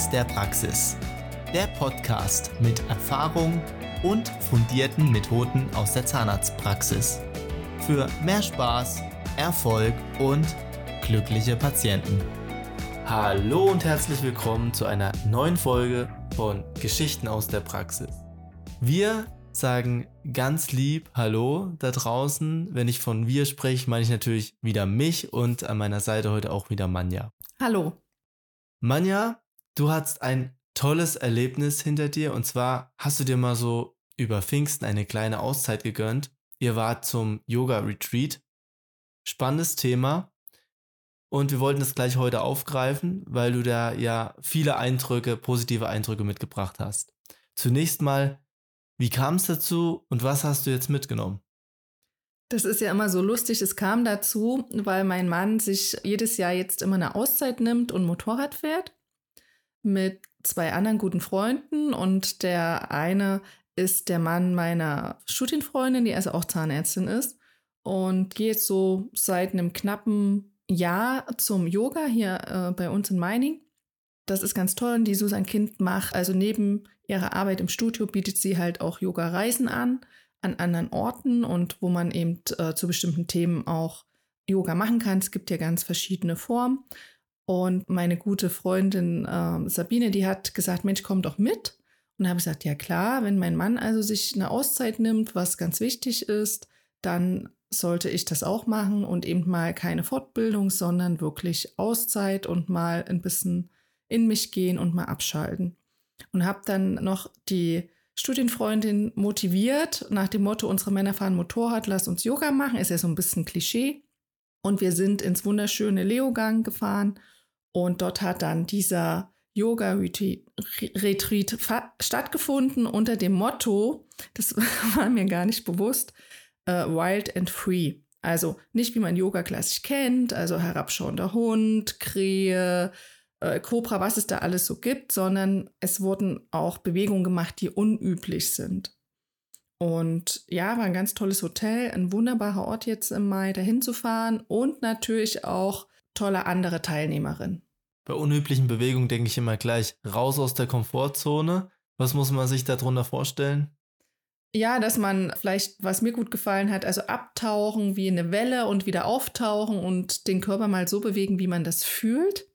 aus der Praxis. Der Podcast mit Erfahrung und fundierten Methoden aus der Zahnarztpraxis. Für mehr Spaß, Erfolg und glückliche Patienten. Hallo und herzlich willkommen zu einer neuen Folge von Geschichten aus der Praxis. Wir sagen ganz lieb Hallo da draußen. Wenn ich von wir spreche, meine ich natürlich wieder mich und an meiner Seite heute auch wieder Manja. Hallo. Manja, du hattest ein tolles Erlebnis hinter dir und zwar hast du dir mal so über Pfingsten eine kleine Auszeit gegönnt. Ihr wart zum Yoga-Retreat. Spannendes Thema. Und wir wollten das gleich heute aufgreifen, weil du da ja viele Eindrücke, positive Eindrücke mitgebracht hast. Zunächst mal, wie kam es dazu und was hast du jetzt mitgenommen? Das ist ja immer so lustig. Es kam dazu, weil mein Mann sich jedes Jahr jetzt immer eine Auszeit nimmt und Motorrad fährt mit zwei anderen guten Freunden und der eine ist der Mann meiner Studienfreundin, die also auch Zahnärztin ist und geht so seit einem knappen Jahr zum Yoga hier äh, bei uns in Meining. Das ist ganz toll und die Susan Kind macht, also neben ihrer Arbeit im Studio bietet sie halt auch Yoga-Reisen an an anderen Orten und wo man eben äh, zu bestimmten Themen auch Yoga machen kann. Es gibt ja ganz verschiedene Formen. Und meine gute Freundin äh, Sabine, die hat gesagt, Mensch, komm doch mit. Und habe ich gesagt, ja klar, wenn mein Mann also sich eine Auszeit nimmt, was ganz wichtig ist, dann sollte ich das auch machen und eben mal keine Fortbildung, sondern wirklich Auszeit und mal ein bisschen in mich gehen und mal abschalten. Und habe dann noch die Studienfreundin motiviert nach dem Motto, unsere Männer fahren Motorrad, lass uns Yoga machen, ist ja so ein bisschen Klischee. Und wir sind ins wunderschöne Leogang gefahren und dort hat dann dieser Yoga-Retreat stattgefunden unter dem Motto, das war mir gar nicht bewusst, uh, Wild and Free. Also nicht wie man Yoga klassisch kennt, also herabschauender Hund, Krähe, äh, Cobra, was es da alles so gibt, sondern es wurden auch Bewegungen gemacht, die unüblich sind. Und ja, war ein ganz tolles Hotel, ein wunderbarer Ort jetzt im Mai, dahin zu fahren und natürlich auch tolle andere Teilnehmerinnen. Bei unüblichen Bewegungen denke ich immer gleich raus aus der Komfortzone. Was muss man sich darunter vorstellen? Ja, dass man vielleicht, was mir gut gefallen hat, also abtauchen wie eine Welle und wieder auftauchen und den Körper mal so bewegen, wie man das fühlt.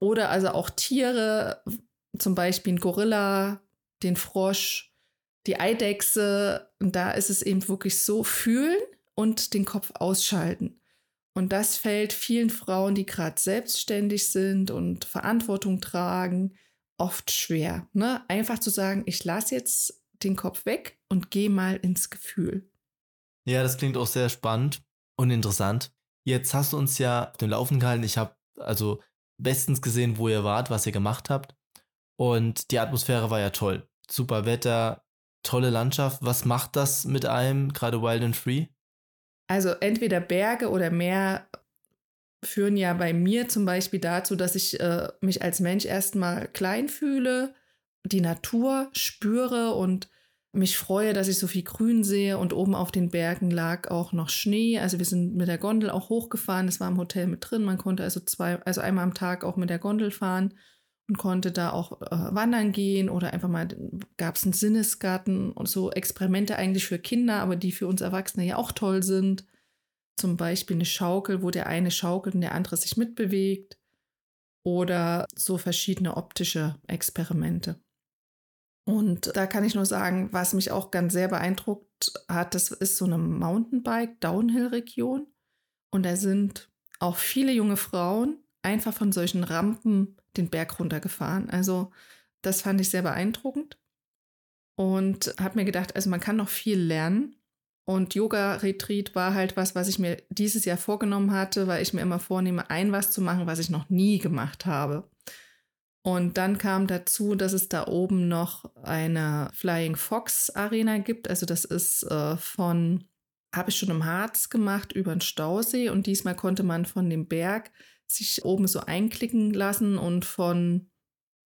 Oder also auch Tiere, zum Beispiel ein Gorilla, den Frosch, die Eidechse. Und da ist es eben wirklich so fühlen und den Kopf ausschalten. Und das fällt vielen Frauen, die gerade selbstständig sind und Verantwortung tragen, oft schwer. Ne? Einfach zu sagen, ich lasse jetzt den Kopf weg und gehe mal ins Gefühl. Ja, das klingt auch sehr spannend und interessant. Jetzt hast du uns ja auf dem Laufen gehalten. Ich habe also bestens gesehen, wo ihr wart, was ihr gemacht habt. Und die Atmosphäre war ja toll. Super Wetter, tolle Landschaft. Was macht das mit einem, gerade Wild and Free? Also entweder Berge oder Meer führen ja bei mir zum Beispiel dazu, dass ich äh, mich als Mensch erstmal klein fühle, die Natur spüre und mich freue, dass ich so viel Grün sehe und oben auf den Bergen lag auch noch Schnee. Also wir sind mit der Gondel auch hochgefahren. Das war im Hotel mit drin. Man konnte also zwei, also einmal am Tag auch mit der Gondel fahren und konnte da auch äh, wandern gehen oder einfach mal gab es einen Sinnesgarten und so Experimente eigentlich für Kinder, aber die für uns Erwachsene ja auch toll sind. Zum Beispiel eine Schaukel, wo der eine schaukelt und der andere sich mitbewegt. Oder so verschiedene optische Experimente. Und da kann ich nur sagen, was mich auch ganz sehr beeindruckt hat, das ist so eine Mountainbike-Downhill-Region. Und da sind auch viele junge Frauen einfach von solchen Rampen den Berg runtergefahren. Also das fand ich sehr beeindruckend und habe mir gedacht, also man kann noch viel lernen. Und Yoga-Retreat war halt was, was ich mir dieses Jahr vorgenommen hatte, weil ich mir immer vornehme, ein was zu machen, was ich noch nie gemacht habe. Und dann kam dazu, dass es da oben noch eine Flying Fox Arena gibt. Also das ist äh, von, habe ich schon im Harz gemacht, über den Stausee. Und diesmal konnte man von dem Berg sich oben so einklicken lassen und von,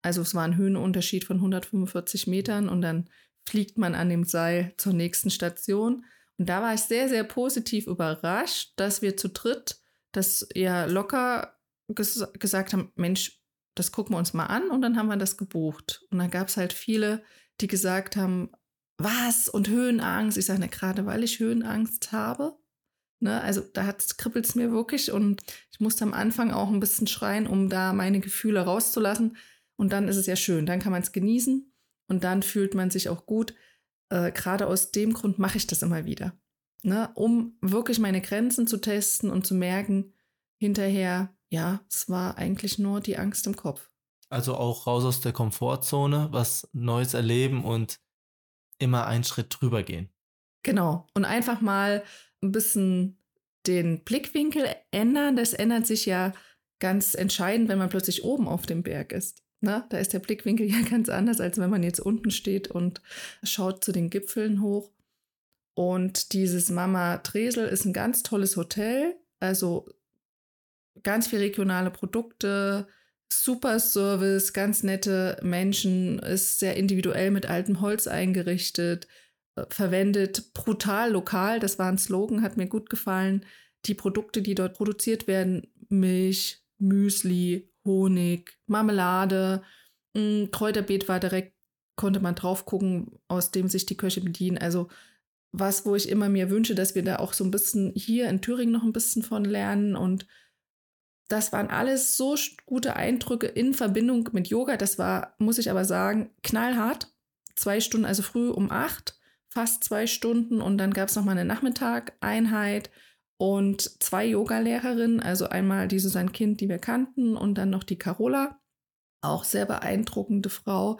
also es war ein Höhenunterschied von 145 Metern und dann fliegt man an dem Seil zur nächsten Station. Und da war ich sehr, sehr positiv überrascht, dass wir zu dritt das eher locker ges gesagt haben, Mensch, das gucken wir uns mal an und dann haben wir das gebucht. Und dann gab es halt viele, die gesagt haben, was und Höhenangst. Ich sage, ne, gerade weil ich Höhenangst habe. Ne, also da kribbelt es mir wirklich und ich musste am Anfang auch ein bisschen schreien, um da meine Gefühle rauszulassen. Und dann ist es ja schön, dann kann man es genießen und dann fühlt man sich auch gut. Äh, gerade aus dem Grund mache ich das immer wieder. Ne, um wirklich meine Grenzen zu testen und zu merken, hinterher, ja, es war eigentlich nur die Angst im Kopf. Also auch raus aus der Komfortzone, was Neues erleben und immer einen Schritt drüber gehen. Genau. Und einfach mal ein bisschen den Blickwinkel ändern. Das ändert sich ja ganz entscheidend, wenn man plötzlich oben auf dem Berg ist. Na, da ist der Blickwinkel ja ganz anders, als wenn man jetzt unten steht und schaut zu den Gipfeln hoch. Und dieses Mama Tresel ist ein ganz tolles Hotel. Also ganz viel regionale Produkte, super Service, ganz nette Menschen, ist sehr individuell mit altem Holz eingerichtet, verwendet brutal lokal, das war ein Slogan, hat mir gut gefallen. Die Produkte, die dort produziert werden, Milch, Müsli, Honig, Marmelade, ein Kräuterbeet war direkt, konnte man drauf gucken, aus dem sich die Köche bedienen. Also was, wo ich immer mir wünsche, dass wir da auch so ein bisschen hier in Thüringen noch ein bisschen von lernen und das waren alles so gute Eindrücke in Verbindung mit Yoga. Das war, muss ich aber sagen, knallhart. Zwei Stunden, also früh um acht, fast zwei Stunden. Und dann gab es nochmal eine Nachmittag-Einheit und zwei Yogalehrerinnen. Also einmal die Susanne Kind, die wir kannten, und dann noch die Carola. Auch sehr beeindruckende Frau,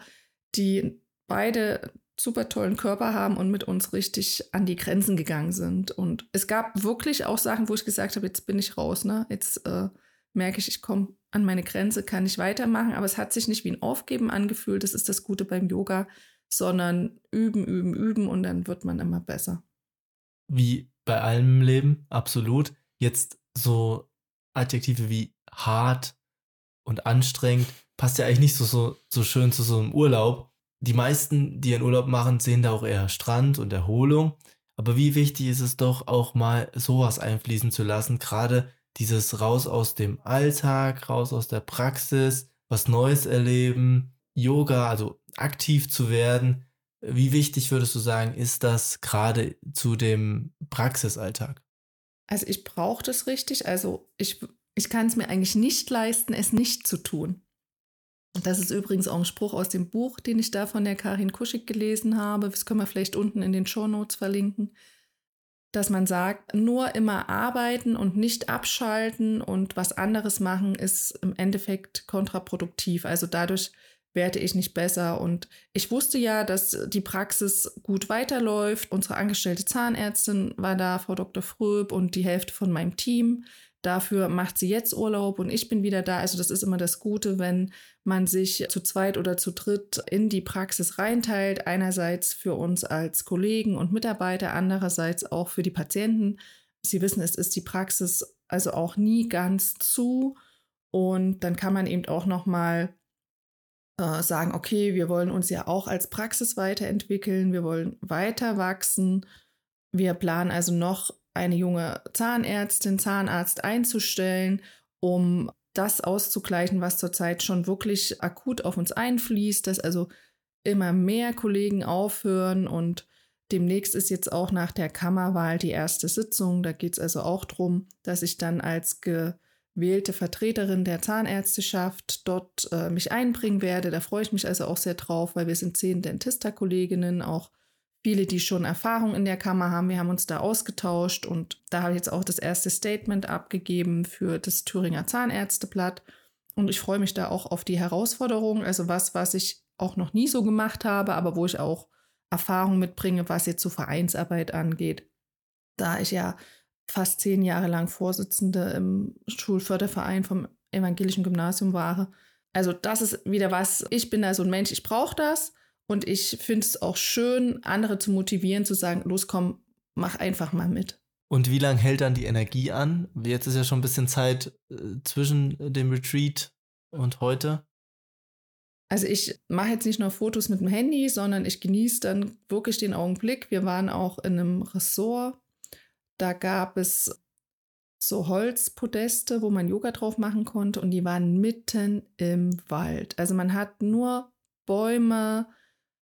die beide super tollen Körper haben und mit uns richtig an die Grenzen gegangen sind. Und es gab wirklich auch Sachen, wo ich gesagt habe, jetzt bin ich raus, ne? Jetzt äh, merke ich, ich komme an meine Grenze, kann ich weitermachen, aber es hat sich nicht wie ein Aufgeben angefühlt, das ist das Gute beim Yoga, sondern üben, üben, üben und dann wird man immer besser. Wie bei allem Leben, absolut. Jetzt so Adjektive wie hart und anstrengend passt ja eigentlich nicht so, so, so schön zu so einem Urlaub. Die meisten, die einen Urlaub machen, sehen da auch eher Strand und Erholung. Aber wie wichtig ist es doch auch mal sowas einfließen zu lassen, gerade dieses raus aus dem Alltag, raus aus der Praxis, was Neues erleben, Yoga, also aktiv zu werden. Wie wichtig würdest du sagen, ist das gerade zu dem Praxisalltag? Also ich brauche das richtig. Also ich, ich kann es mir eigentlich nicht leisten, es nicht zu tun. Und das ist übrigens auch ein Spruch aus dem Buch, den ich da von der Karin Kuschig gelesen habe. Das können wir vielleicht unten in den Show Notes verlinken dass man sagt, nur immer arbeiten und nicht abschalten und was anderes machen ist im Endeffekt kontraproduktiv. Also dadurch werde ich nicht besser. Und ich wusste ja, dass die Praxis gut weiterläuft. Unsere angestellte Zahnärztin war da, Frau Dr. Fröb und die Hälfte von meinem Team. Dafür macht sie jetzt Urlaub und ich bin wieder da. Also das ist immer das Gute, wenn man sich zu zweit oder zu dritt in die Praxis reinteilt. Einerseits für uns als Kollegen und Mitarbeiter, andererseits auch für die Patienten. Sie wissen, es ist die Praxis also auch nie ganz zu. Und dann kann man eben auch noch mal äh, sagen, okay, wir wollen uns ja auch als Praxis weiterentwickeln, wir wollen weiter wachsen. Wir planen also noch eine junge Zahnärztin, Zahnarzt einzustellen, um das auszugleichen, was zurzeit schon wirklich akut auf uns einfließt, dass also immer mehr Kollegen aufhören und demnächst ist jetzt auch nach der Kammerwahl die erste Sitzung. Da geht es also auch darum, dass ich dann als gewählte Vertreterin der Zahnärzteschaft dort äh, mich einbringen werde. Da freue ich mich also auch sehr drauf, weil wir sind zehn Dentista-Kolleginnen, auch viele, die schon Erfahrung in der Kammer haben. Wir haben uns da ausgetauscht und da habe ich jetzt auch das erste Statement abgegeben für das Thüringer Zahnärzteblatt. Und ich freue mich da auch auf die Herausforderung, also was, was ich auch noch nie so gemacht habe, aber wo ich auch Erfahrung mitbringe, was jetzt so Vereinsarbeit angeht. Da ich ja fast zehn Jahre lang Vorsitzende im Schulförderverein vom evangelischen Gymnasium war. Also das ist wieder was, ich bin da so ein Mensch, ich brauche das und ich finde es auch schön, andere zu motivieren, zu sagen, los komm, mach einfach mal mit. Und wie lange hält dann die Energie an? Jetzt ist ja schon ein bisschen Zeit äh, zwischen dem Retreat und heute. Also ich mache jetzt nicht nur Fotos mit dem Handy, sondern ich genieße dann wirklich den Augenblick. Wir waren auch in einem Ressort. Da gab es so Holzpodeste, wo man Yoga drauf machen konnte und die waren mitten im Wald. Also man hat nur Bäume,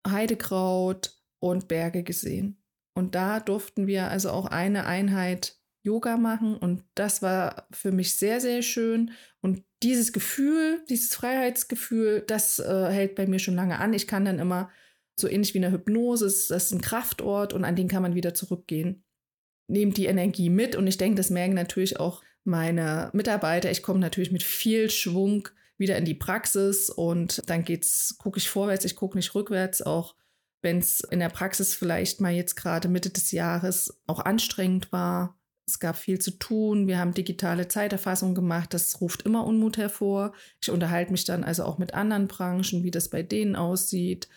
Heidekraut und Berge gesehen. Und da durften wir also auch eine Einheit Yoga machen und das war für mich sehr, sehr schön. Und dieses Gefühl, dieses Freiheitsgefühl, das äh, hält bei mir schon lange an. Ich kann dann immer so ähnlich wie eine Hypnose, das ist ein Kraftort und an den kann man wieder zurückgehen. Nehmt die Energie mit und ich denke, das merken natürlich auch meine Mitarbeiter. Ich komme natürlich mit viel Schwung wieder in die Praxis und dann geht's, gucke ich vorwärts, ich gucke nicht rückwärts, auch wenn es in der Praxis vielleicht mal jetzt gerade Mitte des Jahres auch anstrengend war. Es gab viel zu tun. Wir haben digitale Zeiterfassung gemacht. Das ruft immer Unmut hervor. Ich unterhalte mich dann also auch mit anderen Branchen, wie das bei denen aussieht.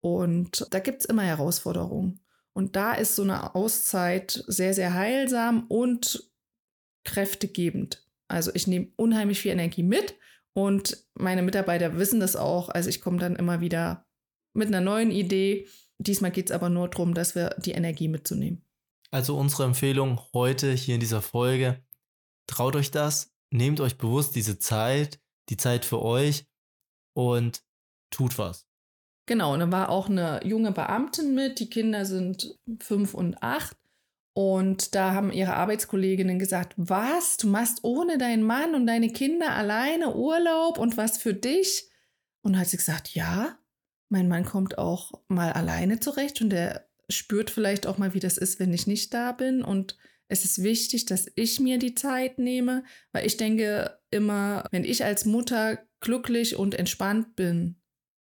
Und da gibt es immer Herausforderungen. Und da ist so eine Auszeit sehr, sehr heilsam und kräftegebend. Also ich nehme unheimlich viel Energie mit und meine Mitarbeiter wissen das auch. Also ich komme dann immer wieder mit einer neuen Idee. Diesmal geht es aber nur darum, dass wir die Energie mitzunehmen. Also unsere Empfehlung heute hier in dieser Folge, traut euch das, nehmt euch bewusst diese Zeit, die Zeit für euch und tut was. Genau, und dann war auch eine junge Beamtin mit, die Kinder sind fünf und acht. Und da haben ihre Arbeitskolleginnen gesagt, was, du machst ohne deinen Mann und deine Kinder alleine Urlaub und was für dich? Und hat sie gesagt, ja, mein Mann kommt auch mal alleine zurecht und der spürt vielleicht auch mal, wie das ist, wenn ich nicht da bin. Und es ist wichtig, dass ich mir die Zeit nehme, weil ich denke immer, wenn ich als Mutter glücklich und entspannt bin,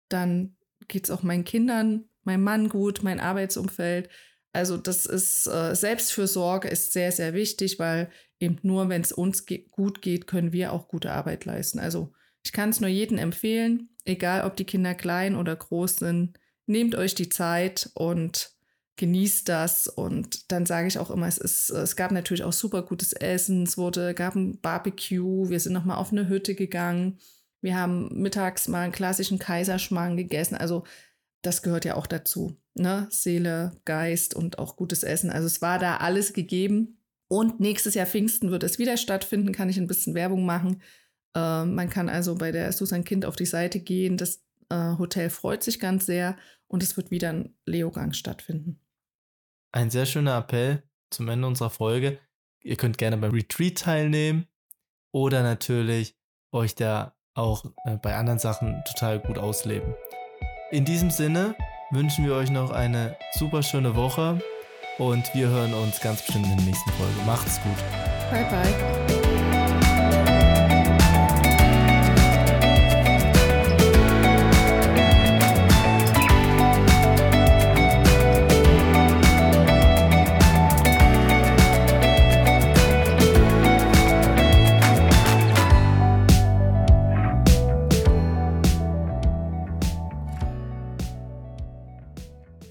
dann geht es auch meinen Kindern, meinem Mann gut, mein Arbeitsumfeld. Also das ist äh, Selbstfürsorge ist sehr, sehr wichtig, weil eben nur, wenn es uns ge gut geht, können wir auch gute Arbeit leisten. Also ich kann es nur jedem empfehlen, egal ob die Kinder klein oder groß sind, nehmt euch die Zeit und genießt das. Und dann sage ich auch immer, es ist, es gab natürlich auch super gutes Essen, es wurde, gab ein Barbecue, wir sind nochmal auf eine Hütte gegangen. Wir haben mittags mal einen klassischen Kaiserschmarrn gegessen. Also das gehört ja auch dazu. Ne? Seele, Geist und auch gutes Essen. Also es war da alles gegeben. Und nächstes Jahr Pfingsten wird es wieder stattfinden, kann ich ein bisschen Werbung machen. Äh, man kann also bei der Susan Kind auf die Seite gehen. Das äh, Hotel freut sich ganz sehr und es wird wieder ein Leogang stattfinden. Ein sehr schöner Appell zum Ende unserer Folge. Ihr könnt gerne beim Retreat teilnehmen oder natürlich euch da auch äh, bei anderen Sachen total gut ausleben. In diesem Sinne wünschen wir euch noch eine super schöne Woche und wir hören uns ganz bestimmt in der nächsten Folge. Macht's gut. Bye bye.